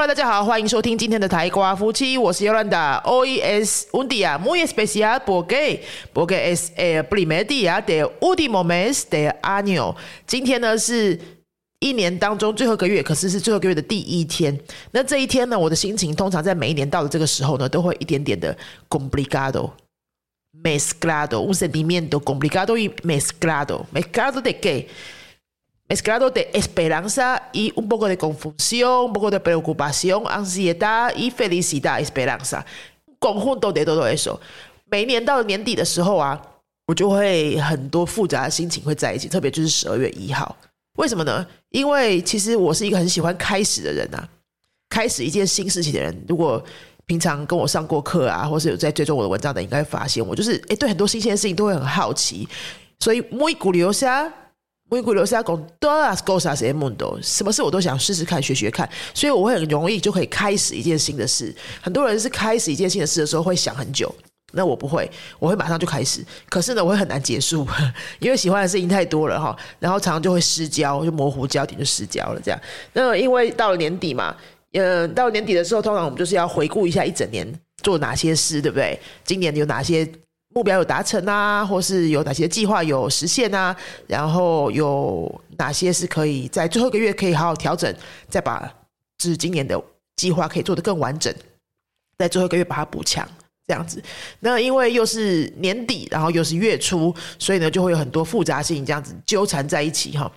Hello，大家好，欢迎收听今天的台瓜夫妻，我是 Yolanda，O E S Undia muy especial porque porque es el primer día de último mes de año。今天呢是一年当中最后一个月，可是是最后一个月的第一天。那这一天呢，我的心情通常在每一年到了这个时候呢，都会一点点的 complicado。mezclado, un sentimiento complicado y mezclado, mezclado de qué? Mezclado de esperanza y un poco de confusión, un poco de preocupación, ansiedad y felicidad, esperanza. conjunto de todo eso. 每年到年底的时候啊，我就会很多复杂的心情会在一起，特别就是十二月一号。为什么呢？因为其实我是一个很喜欢开始的人啊，开始一件新事情的人。如果平常跟我上过课啊，或是有在追踪我的文章的，应该发现我就是哎，对很多新鲜的事情都会很好奇，所以 muy curiosa。Muy curiosa con todas I'm do，什么事我都想试试看、学学看，所以我会很容易就可以开始一件新的事。很多人是开始一件新的事的时候会想很久，那我不会，我会马上就开始。可是呢，我会很难结束，因为喜欢的事情太多了哈，然后常常就会失焦，就模糊焦点，就失焦了这样。那因为到了年底嘛，嗯，到年底的时候，通常我们就是要回顾一下一整年做哪些事，对不对？今年有哪些？目标有达成啊，或是有哪些计划有实现啊？然后有哪些是可以在最后一个月可以好好调整，再把就是今年的计划可以做得更完整，在最后一个月把它补强，这样子。那因为又是年底，然后又是月初，所以呢就会有很多复杂性这样子纠缠在一起哈。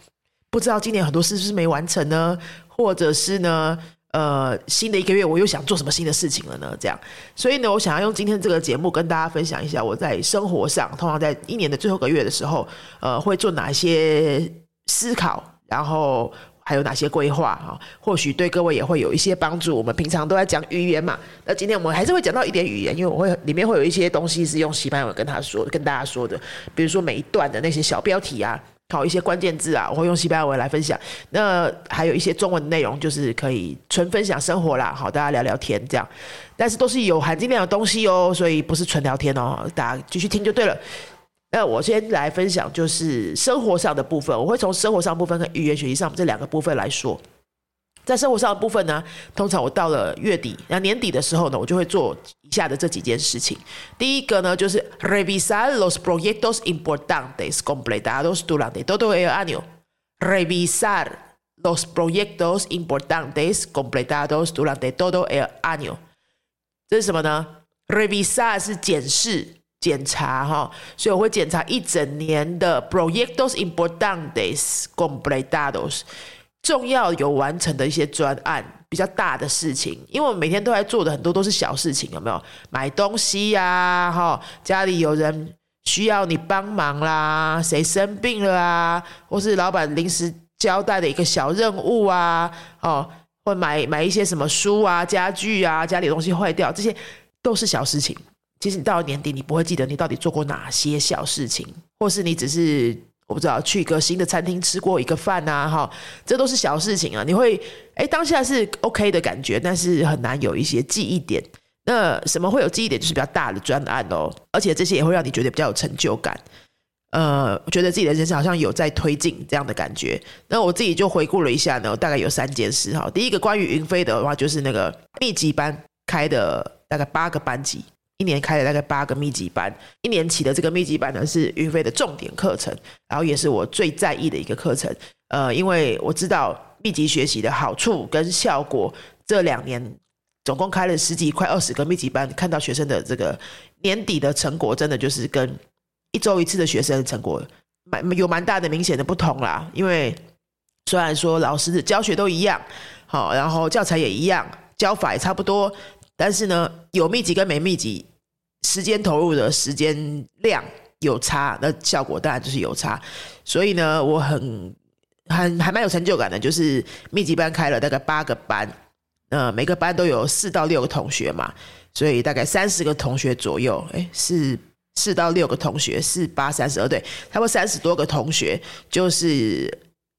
不知道今年很多是不是没完成呢？或者是呢？呃，新的一个月我又想做什么新的事情了呢？这样，所以呢，我想要用今天这个节目跟大家分享一下我在生活上，通常在一年的最后个月的时候，呃，会做哪些思考，然后还有哪些规划哈，或许对各位也会有一些帮助。我们平常都在讲语言嘛，那今天我们还是会讲到一点语言，因为我会里面会有一些东西是用西班牙文跟他说、跟大家说的，比如说每一段的那些小标题啊。好一些关键字啊，我会用西班牙文来分享。那还有一些中文内容，就是可以纯分享生活啦，好，大家聊聊天这样。但是都是有含金量的东西哦，所以不是纯聊天哦，大家继续听就对了。那我先来分享，就是生活上的部分，我会从生活上部分和语言学习上这两个部分来说。在生活上的部分呢，通常我到了月底，那年底的时候呢，我就会做以下的这几件事情。第一个呢，就是 revisar los proyectos importantes completados durante todo el año。revisar los proyectos importantes completados durante todo el año。这是什么呢？revisar 是检视、检查哈，所以我会检查一整年的 proyectos importantes completados。 重要有完成的一些专案，比较大的事情，因为我每天都在做的很多都是小事情，有没有？买东西呀，哈，家里有人需要你帮忙啦，谁生病了啊，或是老板临时交代的一个小任务啊，哦，或买买一些什么书啊、家具啊，家里东西坏掉，这些都是小事情。其实你到了年底，你不会记得你到底做过哪些小事情，或是你只是。我不知道去一个新的餐厅吃过一个饭呐，哈，这都是小事情啊。你会哎，当下是 OK 的感觉，但是很难有一些记忆点。那什么会有记忆点？就是比较大的专案哦，而且这些也会让你觉得比较有成就感。呃，觉得自己的人生好像有在推进这样的感觉。那我自己就回顾了一下呢，大概有三件事哈。第一个关于云飞的话，就是那个密集班开的大概八个班级。一年开了大概八个密集班，一年起的这个密集班呢是云飞的重点课程，然后也是我最在意的一个课程。呃，因为我知道密集学习的好处跟效果，这两年总共开了十几、快二十个密集班，看到学生的这个年底的成果，真的就是跟一周一次的学生的成果蛮有蛮大的明显的不同啦。因为虽然说老师的教学都一样，好，然后教材也一样，教法也差不多。但是呢，有密集跟没密集，时间投入的时间量有差，那效果当然就是有差。所以呢，我很很还蛮有成就感的，就是密集班开了大概八个班，呃，每个班都有四到六个同学嘛，所以大概三十个同学左右，哎，是四到六个同学，四八三十二，对，差不多三十多个同学，就是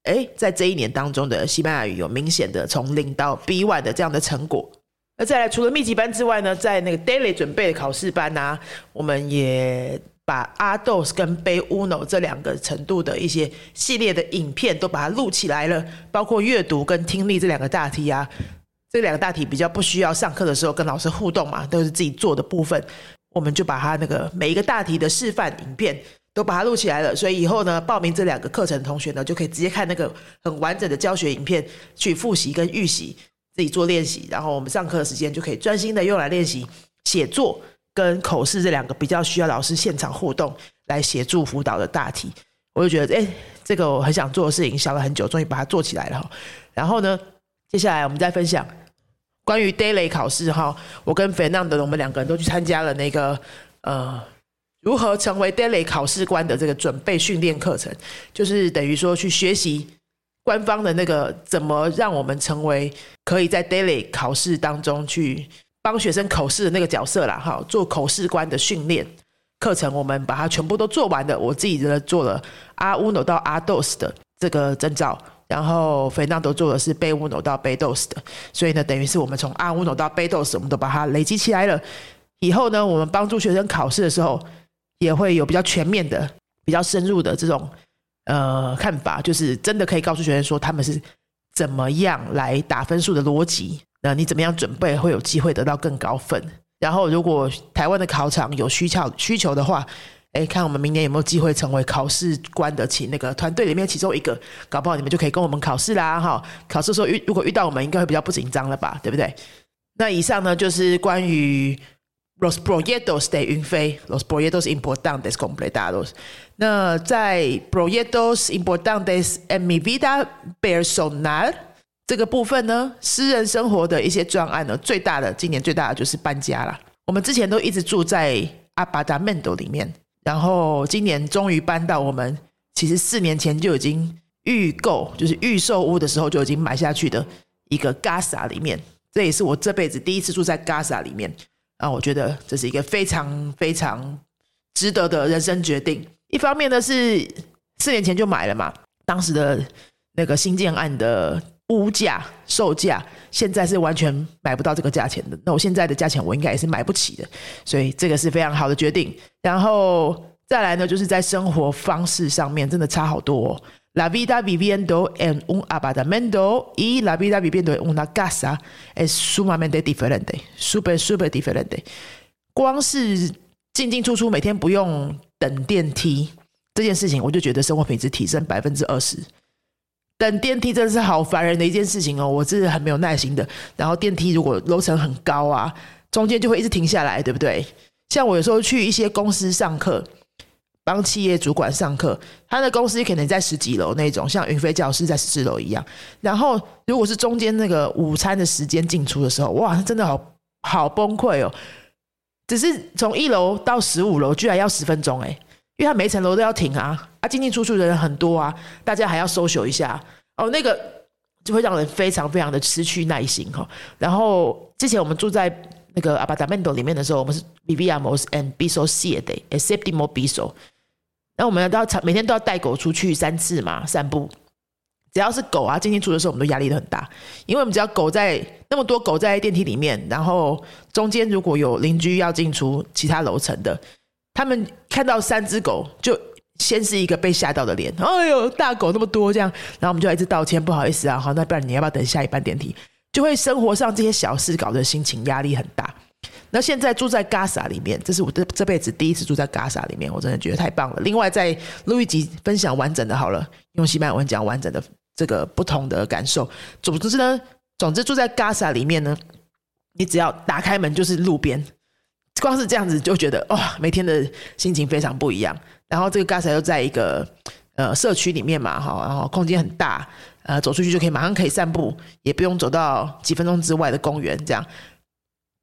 哎，在这一年当中的西班牙语有明显的从零到 B one 的这样的成果。那再来，除了密集班之外呢，在那个 daily 准备的考试班呢，我们也把阿豆斯跟背 uno 这两个程度的一些系列的影片都把它录起来了，包括阅读跟听力这两个大题啊，这两个大题比较不需要上课的时候跟老师互动嘛，都是自己做的部分，我们就把它那个每一个大题的示范影片都把它录起来了。所以以后呢，报名这两个课程的同学呢，就可以直接看那个很完整的教学影片去复习跟预习，自己做练习。然后我们上课的时间就可以专心的用来练习写作跟口试这两个比较需要老师现场互动来协助辅导的大题。我就觉得，哎，这个我很想做的事情，想了很久，终于把它做起来了。然后呢，接下来我们再分享关于 daily 考试哈。我跟 Fernand 我们两个人都去参加了那个呃，如何成为 daily 考试官的这个准备训练课程，就是等于说去学习官方的那个怎么让我们成为可以在 daily 考试当中去帮学生口试的那个角色啦。哈，做口试官的训练。课程我们把它全部都做完的，我自己的做了阿乌诺到阿斗斯的这个证照，然后菲娜都做的是贝乌诺到贝斗斯的，所以呢，等于是我们从阿乌诺到贝斗斯，我们都把它累积起来了。以后呢，我们帮助学生考试的时候，也会有比较全面的、比较深入的这种呃看法，就是真的可以告诉学生说他们是怎么样来打分数的逻辑，那你怎么样准备会有机会得到更高分。然后，如果台湾的考场有需求需求的话，哎，看我们明年有没有机会成为考试官的请那个团队里面其中一个，搞不好你们就可以跟我们考试啦，哈！考试时候遇如果遇到我们，应该会比较不紧张了吧，对不对？那以上呢就是关于 los proyectos de 云飞，los proyectos importantes completados。那在 proyectos importantes en mi vida personal。这个部分呢，私人生活的一些专案呢，最大的今年最大的就是搬家了。我们之前都一直住在阿巴达曼多里面，然后今年终于搬到我们其实四年前就已经预购，就是预售屋的时候就已经买下去的一个 Gaza 里面。这也是我这辈子第一次住在 Gaza 里面啊，我觉得这是一个非常非常值得的人生决定。一方面呢是四年前就买了嘛，当时的那个新建案的。物价售价现在是完全买不到这个价钱的，那我现在的价钱我应该也是买不起的，所以这个是非常好的决定。然后再来呢，就是在生活方式上面真的差好多。La vida viviendo en un apartamento y la vida viviendo en una casa es sumamente diferente, super super diferente。光是进进出出，每天不用等电梯这件事情，我就觉得生活品质提升百分之二十。等电梯真的是好烦人的一件事情哦，我是很没有耐心的。然后电梯如果楼层很高啊，中间就会一直停下来，对不对？像我有时候去一些公司上课，帮企业主管上课，他的公司可能在十几楼那种，像云飞教室在十四楼一样。然后如果是中间那个午餐的时间进出的时候，哇，他真的好好崩溃哦！只是从一楼到十五楼居然要十分钟哎。因为他每层楼都要停啊，啊进进出出的人很多啊，大家还要搜索一下哦，那个就会让人非常非常的失去耐心哈。然后之前我们住在那个 apartamento 里面的时候，我们是 vivíamos en piso siete，séptimo b i s o。那我们都要每天都要带狗出去三次嘛，散步。只要是狗啊进进出的时候，我们都压力都很大，因为我们只要狗在那么多狗在电梯里面，然后中间如果有邻居要进出其他楼层的。他们看到三只狗，就先是一个被吓到的脸，哎呦，大狗那么多这样，然后我们就一直道歉，不好意思啊，好，那不然你要不要等下一班电梯？就会生活上这些小事搞得心情压力很大。那现在住在 Gaza 里面，这是我这这辈子第一次住在 Gaza 里面，我真的觉得太棒了。另外，在录一集分享完整的，好了，用西班牙文讲完整的这个不同的感受。总之呢，总之住在 Gaza 里面呢，你只要打开门就是路边。光是这样子就觉得哇，每天的心情非常不一样。然后这个 Gas 又在一个呃社区里面嘛，哈，然后空间很大，呃，走出去就可以马上可以散步，也不用走到几分钟之外的公园，这样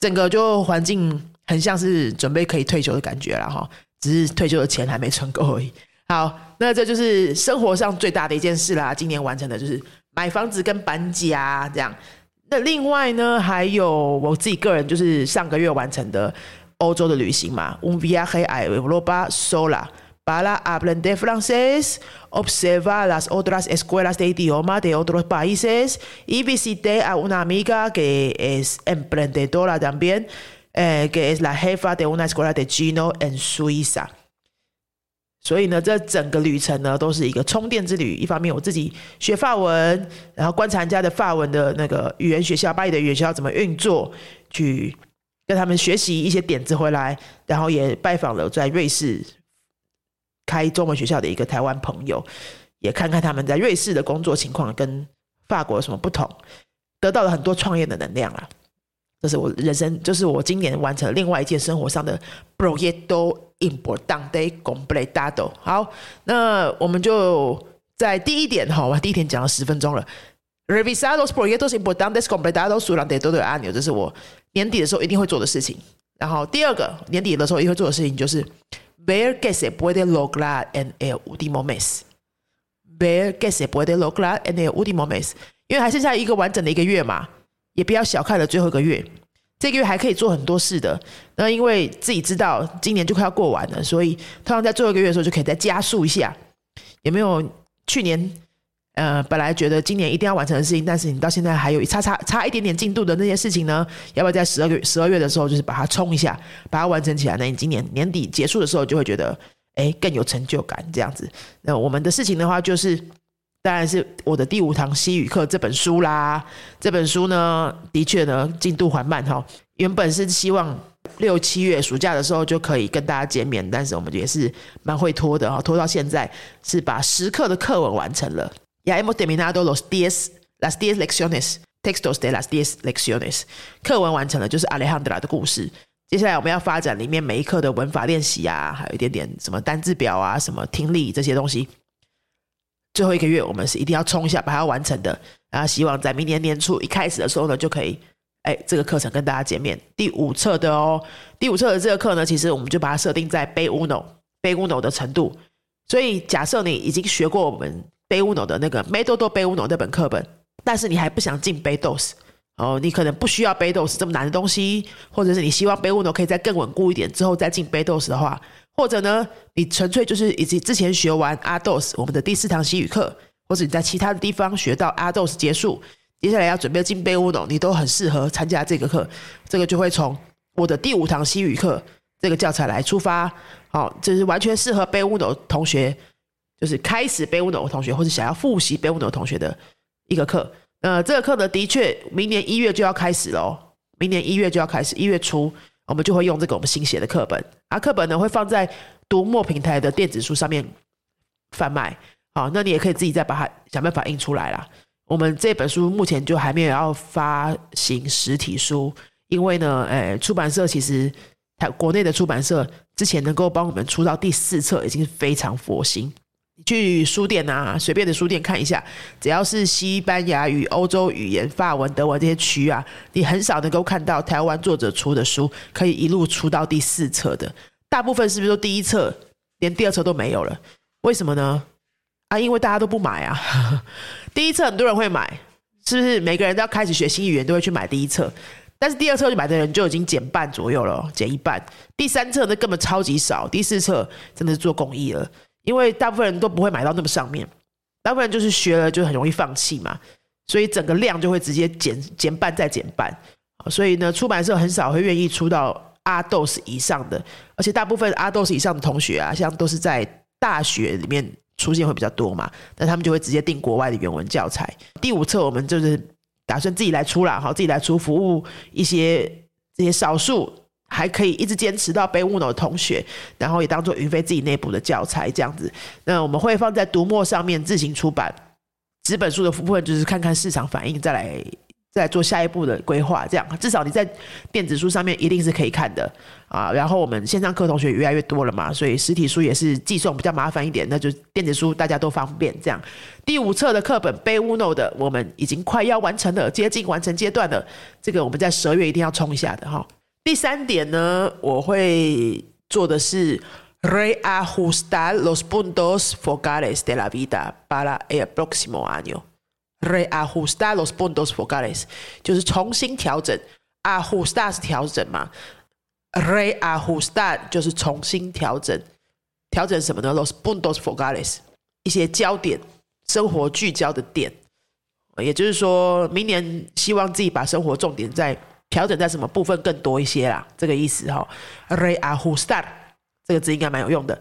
整个就环境很像是准备可以退休的感觉了哈。只是退休的钱还没存够而已。好，那这就是生活上最大的一件事啦。今年完成的就是买房子跟搬家这样。那另外呢，还有我自己个人就是上个月完成的。欧洲的旅行嘛，un viaje a Europa sola para aprender francés, observa las otras escuelas de idioma de otros países y visité a una amiga que es emprendedora también, eh, que es la jefa de una escuela de chino en Suiza. 所以呢，这整个旅程呢都是一个充电之旅。一方面我自己学法文，然后观察人家的法文的那个语言学校，巴黎的语言学校怎么运作，去跟他们学习一些点子回来，然后也拜访了在瑞士开中文学校的一个台湾朋友，也看看他们在瑞士的工作情况跟法国有什么不同，得到了很多创业的能量啊。这是我人生，就是我今年完成另外一件生活上的 proyecto importante completado。好，那我们就在第一点哈，我第一天讲了十分钟了。Revisar los proyectos importantes completados durante todo el año，这是我年底的时候一定会做的事情。然后第二个年底的时候一定会做的事情就是 Bear guesse puede loglar en el último mes. Bear guesse puede loglar en el último mes，因为还剩下一个完整的一个月嘛。也不要小看了最后一个月，这个月还可以做很多事的。那因为自己知道今年就快要过完了，所以通常在最后一个月的时候就可以再加速一下。有没有去年呃本来觉得今年一定要完成的事情，但是你到现在还有差差差一点点进度的那些事情呢？要不要在十二月十二月的时候就是把它冲一下，把它完成起来？那你今年年底结束的时候就会觉得哎更有成就感这样子。那我们的事情的话就是。当然是我的第五堂西语课这本书啦。这本书呢，的确呢进度缓慢哈。原本是希望六七月暑假的时候就可以跟大家见面，但是我们也是蛮会拖的哈，拖到现在是把十课的课文完成了。Ya hemos terminado los diez las diez lecciones textos de las diez lecciones。课文完成了，就是 Alejandra 的故事。接下来我们要发展里面每一课的文法练习啊，还有一点点什么单字表啊，什么听力这些东西。最后一个月，我们是一定要冲一下把它完成的。然后希望在明年年初一开始的时候呢，就可以，哎，这个课程跟大家见面。第五册的哦，第五册的这个课呢，其实我们就把它设定在背乌诺背乌诺的程度。所以假设你已经学过我们背乌诺的那个《梅多多背乌诺》那本课本，但是你还不想进背 dos 哦，你可能不需要背 dos 这么难的东西，或者是你希望背乌诺可以再更稳固一点之后再进背 dos 的话。或者呢，你纯粹就是以及之前学完阿 dos 我们的第四堂西语课，或者你在其他的地方学到阿 dos 结束，接下来要准备进杯乌龙，你都很适合参加这个课。这个就会从我的第五堂西语课这个教材来出发，好，这是完全适合杯乌龙同学，就是开始杯乌龙同学或者想要复习杯乌龙同学的一个课。呃，这个课呢，的确明年一月就要开始喽，明年一月就要开始，一月初。我们就会用这个我们新写的课本，啊，课本呢会放在读墨平台的电子书上面贩卖，好，那你也可以自己再把它想办法印出来啦。我们这本书目前就还没有要发行实体书，因为呢，诶，出版社其实台国内的出版社之前能够帮我们出到第四册，已经非常佛心。去书店啊，随便的书店看一下，只要是西班牙语、欧洲语言、法文、德文这些区啊，你很少能够看到台湾作者出的书可以一路出到第四册的。大部分是不是都第一册，连第二册都没有了？为什么呢？啊，因为大家都不买啊。第一册很多人会买，是不是？每个人都要开始学新语言，都会去买第一册，但是第二册去买的人就已经减半左右了，减一半。第三册那根本超级少，第四册真的是做公益了。因为大部分人都不会买到那么上面，大部分人就是学了就很容易放弃嘛，所以整个量就会直接减减半再减半。所以呢，出版社很少会愿意出到阿豆斯以上的，而且大部分阿豆斯以上的同学啊，像都是在大学里面出现会比较多嘛，那他们就会直接订国外的原文教材。第五册我们就是打算自己来出了，好，自己来出服务一些这些少数。还可以一直坚持到背乌诺的同学，然后也当做云飞自己内部的教材这样子。那我们会放在读墨上面自行出版，纸本书的部分就是看看市场反应，再来再做下一步的规划。这样至少你在电子书上面一定是可以看的啊。然后我们线上课同学越来越多了嘛，所以实体书也是寄送比较麻烦一点，那就电子书大家都方便。这样第五册的课本背乌诺的，我们已经快要完成了，接近完成阶段了。这个我们在十二月一定要冲一下的哈。第三点呢，我会做的是 reajustar los puntos focales de la vida para el próximo año。reajustar los puntos focales 就是重新调整，ajustar 是调整嘛，reajustar 就是重新调整，调整什么呢？los puntos focales 一些焦点，生活聚焦的点，也就是说明年希望自己把生活重点在。调整在什么部分更多一些啦？这个意思哈。Reajustar 这个字应该蛮有用的。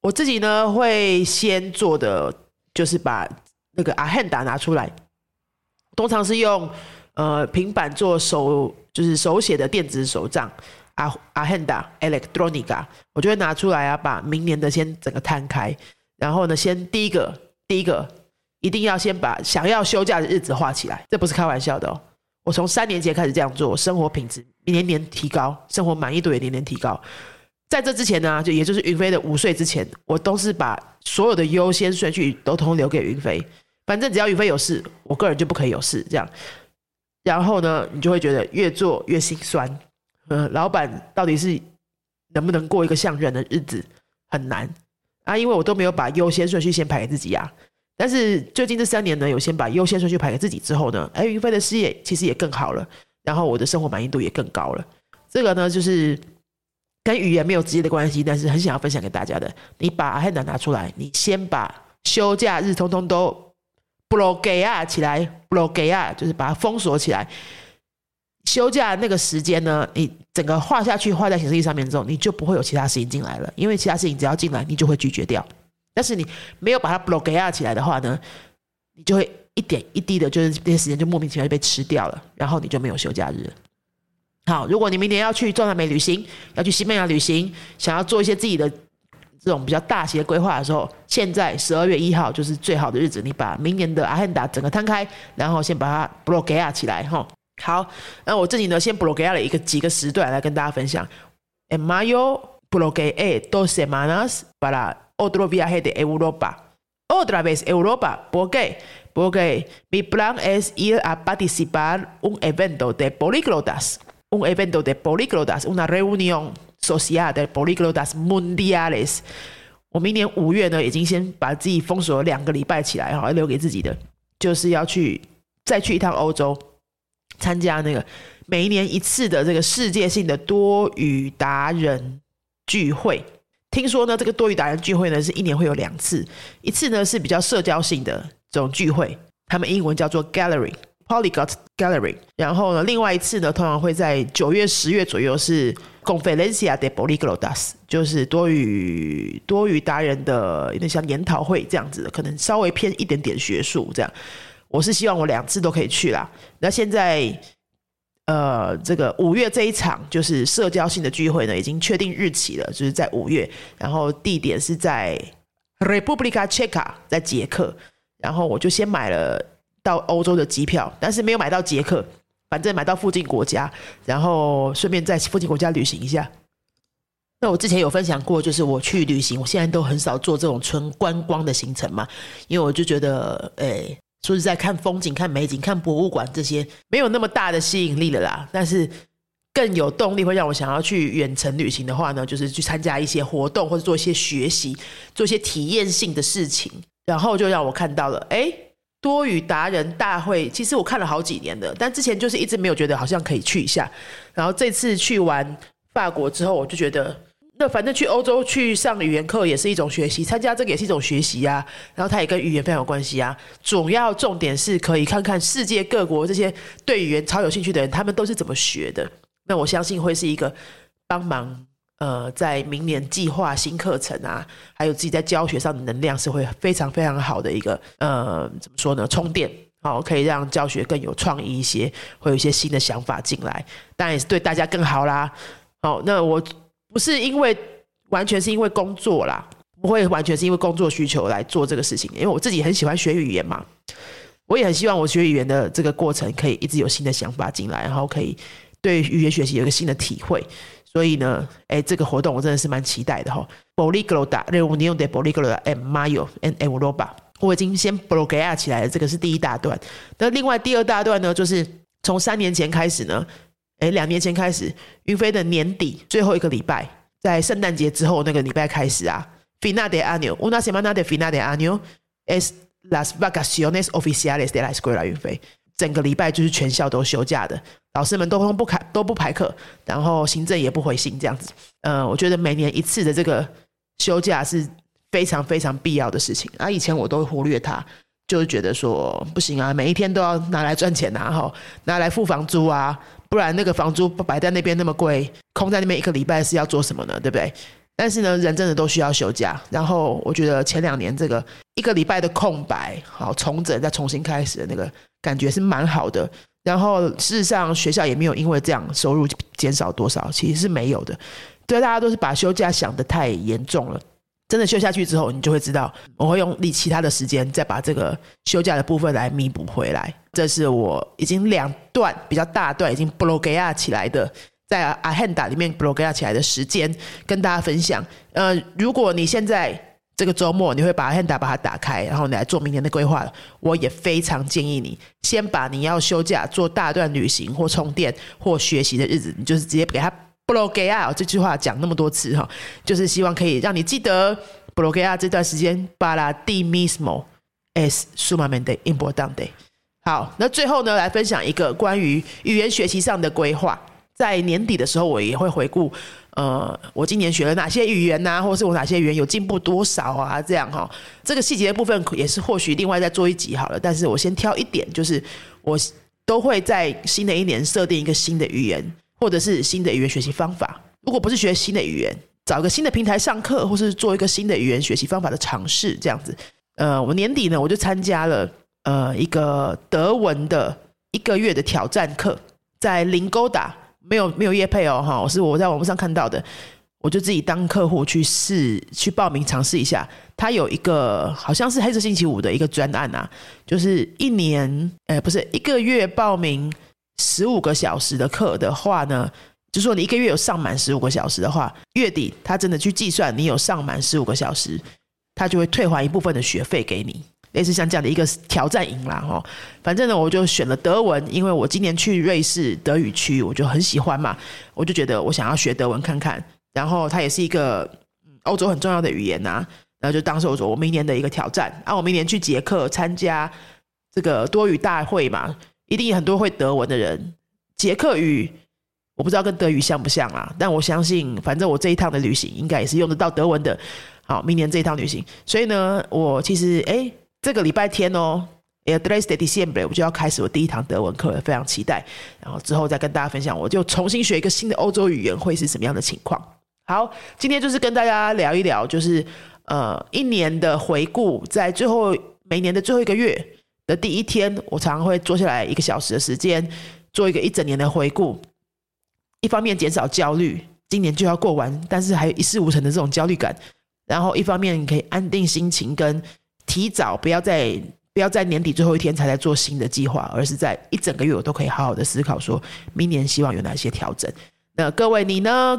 我自己呢会先做的就是把那个阿汉达拿出来，通常是用呃平板做手，就是手写的电子手账。阿阿汉达 Electronica，我就会拿出来啊，把明年的先整个摊开，然后呢，先第一个第一个一定要先把想要休假的日子画起来，这不是开玩笑的哦。我从三年前开始这样做，生活品质年年提高，生活满意度也年年提高。在这之前呢，就也就是云飞的五岁之前，我都是把所有的优先顺序都通留给云飞。反正只要云飞有事，我个人就不可以有事。这样，然后呢，你就会觉得越做越心酸。嗯，老板到底是能不能过一个像人的日子，很难啊！因为我都没有把优先顺序先排给自己呀。但是最近这三年呢，有先把优先顺序排给自己之后呢，哎，云飞的事业其实也更好了，然后我的生活满意度也更高了。这个呢，就是。跟语言没有直接的关系，但是很想要分享给大家的。你把阿汉达拿出来，你先把休假日通通都 block 啊起来，block 啊，就是把它封锁起来。休假那个时间呢，你整个画下去，画在显示器上面之后，你就不会有其他事情进来了，因为其他事情只要进来，你就会拒绝掉。但是你没有把它 block 啊起来的话呢，你就会一点一滴的，就是这些时间就莫名其妙就被吃掉了，然后你就没有休假日。好，如果你明年要去中南美旅行，要去西班牙旅行，想要做一些自己的这种比较大型的规划的时候，现在十二月一号就是最好的日子。你把明年的阿汉达整个摊开，然后先把它 block 起来哈。好，那我这里呢先 block 了一个几个时段来跟大家分享。En mayo bloqueé dos semanas para otro viaje de Europa. Otra vez Europa, ¿por qué? Porque mi plan es ir a participar un evento de políglotas. un evento de políglotas, una reunión social de políglotas mundiales。我明年五月呢，已经先把自己封锁了两个礼拜起来哈，留给自己的就是要去再去一趟欧洲，参加那个每一年一次的这个世界性的多语达人聚会。听说呢，这个多语达人聚会呢，是一年会有两次，一次呢是比较社交性的这种聚会，他们英文叫做 Gallery。Polyglot Gallery，然后呢，另外一次呢，通常会在九月、十月左右是 Conferencia de Polyglotas，就是多语多语达人的有点像研讨会这样子，可能稍微偏一点点学术这样。我是希望我两次都可以去啦。那现在呃，这个五月这一场就是社交性的聚会呢，已经确定日期了，就是在五月，然后地点是在 Republika Czechia，在捷克，然后我就先买了。到欧洲的机票，但是没有买到捷克，反正买到附近国家，然后顺便在附近国家旅行一下。那我之前有分享过，就是我去旅行，我现在都很少做这种纯观光的行程嘛，因为我就觉得，诶，说实在，看风景、看美景、看博物馆这些，没有那么大的吸引力了啦。但是更有动力会让我想要去远程旅行的话呢，就是去参加一些活动或者做一些学习、做一些体验性的事情，然后就让我看到了，哎。多语达人大会，其实我看了好几年的，但之前就是一直没有觉得好像可以去一下。然后这次去完法国之后，我就觉得，那反正去欧洲去上语言课也是一种学习，参加这个也是一种学习啊。然后它也跟语言非常有关系啊。主要重点是可以看看世界各国这些对语言超有兴趣的人，他们都是怎么学的。那我相信会是一个帮忙。呃，在明年计划新课程啊，还有自己在教学上的能量是会非常非常好的一个呃，怎么说呢？充电好，可以让教学更有创意一些，会有一些新的想法进来，当然也是对大家更好啦。好，那我不是因为完全是因为工作啦，不会完全是因为工作需求来做这个事情，因为我自己很喜欢学语言嘛，我也很希望我学语言的这个过程可以一直有新的想法进来，然后可以对语言学习有一个新的体会。所以呢，哎，这个活动我真的是蛮期待的哈。Poligloda reunión de Poligloda en mayo en Europa，我已经先 bloquea 起来了，这个是第一大段。那另外第二大段呢，就是从三年前开始呢，哎，两年前开始，云飞的年底最后一个礼拜，在圣诞节之后那个礼拜开始啊，Final de año，una semana de final de año es las vacaciones oficiales de la escuela 云飞。整个礼拜就是全校都休假的，老师们都不开都不排课，然后行政也不回信，这样子。呃，我觉得每年一次的这个休假是非常非常必要的事情。啊，以前我都忽略它，就是觉得说不行啊，每一天都要拿来赚钱啊，哈，拿来付房租啊，不然那个房租摆在那边那么贵，空在那边一个礼拜是要做什么呢？对不对？但是呢，人真的都需要休假。然后我觉得前两年这个一个礼拜的空白，好重整再重新开始的那个感觉是蛮好的。然后事实上学校也没有因为这样收入减少多少，其实是没有的。对，大家都是把休假想的太严重了。真的休下去之后，你就会知道，我会用你其他的时间再把这个休假的部分来弥补回来。这是我已经两段比较大段已经 b l o g a 起来的，在阿 Handa 里面 b l o g a 起来的时间跟大家分享。呃，如果你现在这个周末你会把 Handa 把它打开，然后你来做明年的规划，我也非常建议你先把你要休假做大段旅行或充电或学习的日子，你就是直接给他。布罗格亚这句话讲那么多次哈，就是希望可以让你记得布罗格亚这段时间巴拉蒂 mismo es sumamente importante。好，那最后呢，来分享一个关于语言学习上的规划。在年底的时候，我也会回顾，呃，我今年学了哪些语言呐，或是我哪些语言有进步多少啊？这样哈，这个细节的部分也是或许另外再做一集好了。但是我先挑一点，就是我都会在新的一年设定一个新的语言。或者是新的语言学习方法，如果不是学新的语言，找一个新的平台上课，或是做一个新的语言学习方法的尝试，这样子。呃，我年底呢，我就参加了呃一个德文的一个月的挑战课，在零勾达，没有没有业配哦，哈，是我在网络上看到的，我就自己当客户去试去报名尝试一下。他有一个好像是黑色星期五的一个专案啊，就是一年，呃，不是一个月报名。十五个小时的课的话呢，就说你一个月有上满十五个小时的话，月底他真的去计算你有上满十五个小时，他就会退还一部分的学费给你，类似像这样的一个挑战营啦哈。反正呢，我就选了德文，因为我今年去瑞士德语区，我就很喜欢嘛，我就觉得我想要学德文看看。然后它也是一个欧洲很重要的语言呐，然后就当时我说我明年的一个挑战啊，我明年去捷克参加这个多语大会嘛。一定很多会德文的人，捷克语我不知道跟德语像不像啊，但我相信，反正我这一趟的旅行应该也是用得到德文的。好，明年这一趟旅行，所以呢，我其实哎，这个礼拜天哦，El tres de diciembre，我就要开始我第一堂德文课，非常期待。然后之后再跟大家分享，我就重新学一个新的欧洲语言会是什么样的情况。好，今天就是跟大家聊一聊，就是呃一年的回顾，在最后每年的最后一个月。的第一天，我常常会坐下来一个小时的时间，做一个一整年的回顾。一方面减少焦虑，今年就要过完，但是还有一事无成的这种焦虑感。然后一方面可以安定心情，跟提早不要在不要在年底最后一天才来做新的计划，而是在一整个月我都可以好好的思考，说明年希望有哪些调整。那各位你呢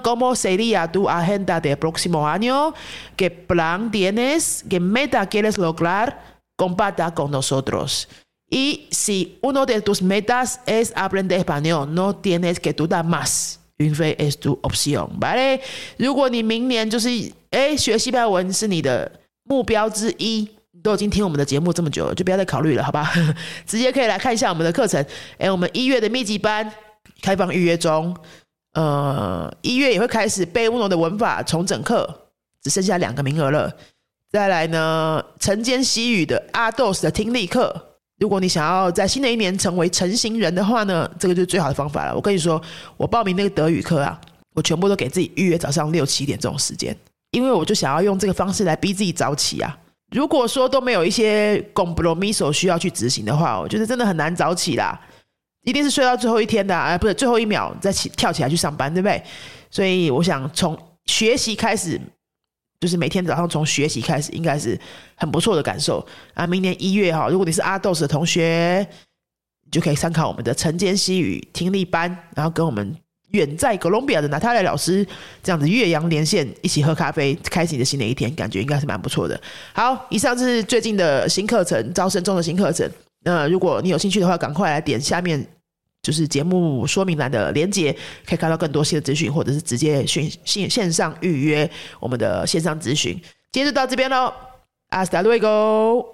comparta con nosotros. Y si uno de tus metas es aprender español, no tienes que dudar más. 云飞 es tu opción, ¿vale? 如果你明年就是哎学西班牙文是你的目标之一，你都已经听我们的节目这么久了，就不要再考虑了，好吧？直接可以来看一下我们的课程。哎，我们一月的密集班开放预约中，呃，一月也会开始背乌龙的文法重整课，只剩下两个名额了。再来呢，晨间西语的阿豆斯的听力课。如果你想要在新的一年成为成型人的话呢，这个就是最好的方法了。我跟你说，我报名那个德语课啊，我全部都给自己预约早上六七点这种时间，因为我就想要用这个方式来逼自己早起啊。如果说都没有一些 g o m b r o m i s o 需要去执行的话，我觉得真的很难早起啦，一定是睡到最后一天的，哎，不是最后一秒再起跳起来去上班，对不对？所以我想从学习开始。就是每天早上从学习开始，应该是很不错的感受啊！明年一月哈，如果你是阿豆斯的同学，就可以参考我们的晨间西语听力班，然后跟我们远在哥伦比亚的娜塔莉老师这样子岳阳连线，一起喝咖啡，开启你的新的一天，感觉应该是蛮不错的。好，以上是最近的新课程，招生中的新课程。那如果你有兴趣的话，赶快来点下面。就是节目说明栏的连接，可以看到更多新的资讯，或者是直接线线线上预约我们的线上咨询。今天就到这边喽，Hasta luego。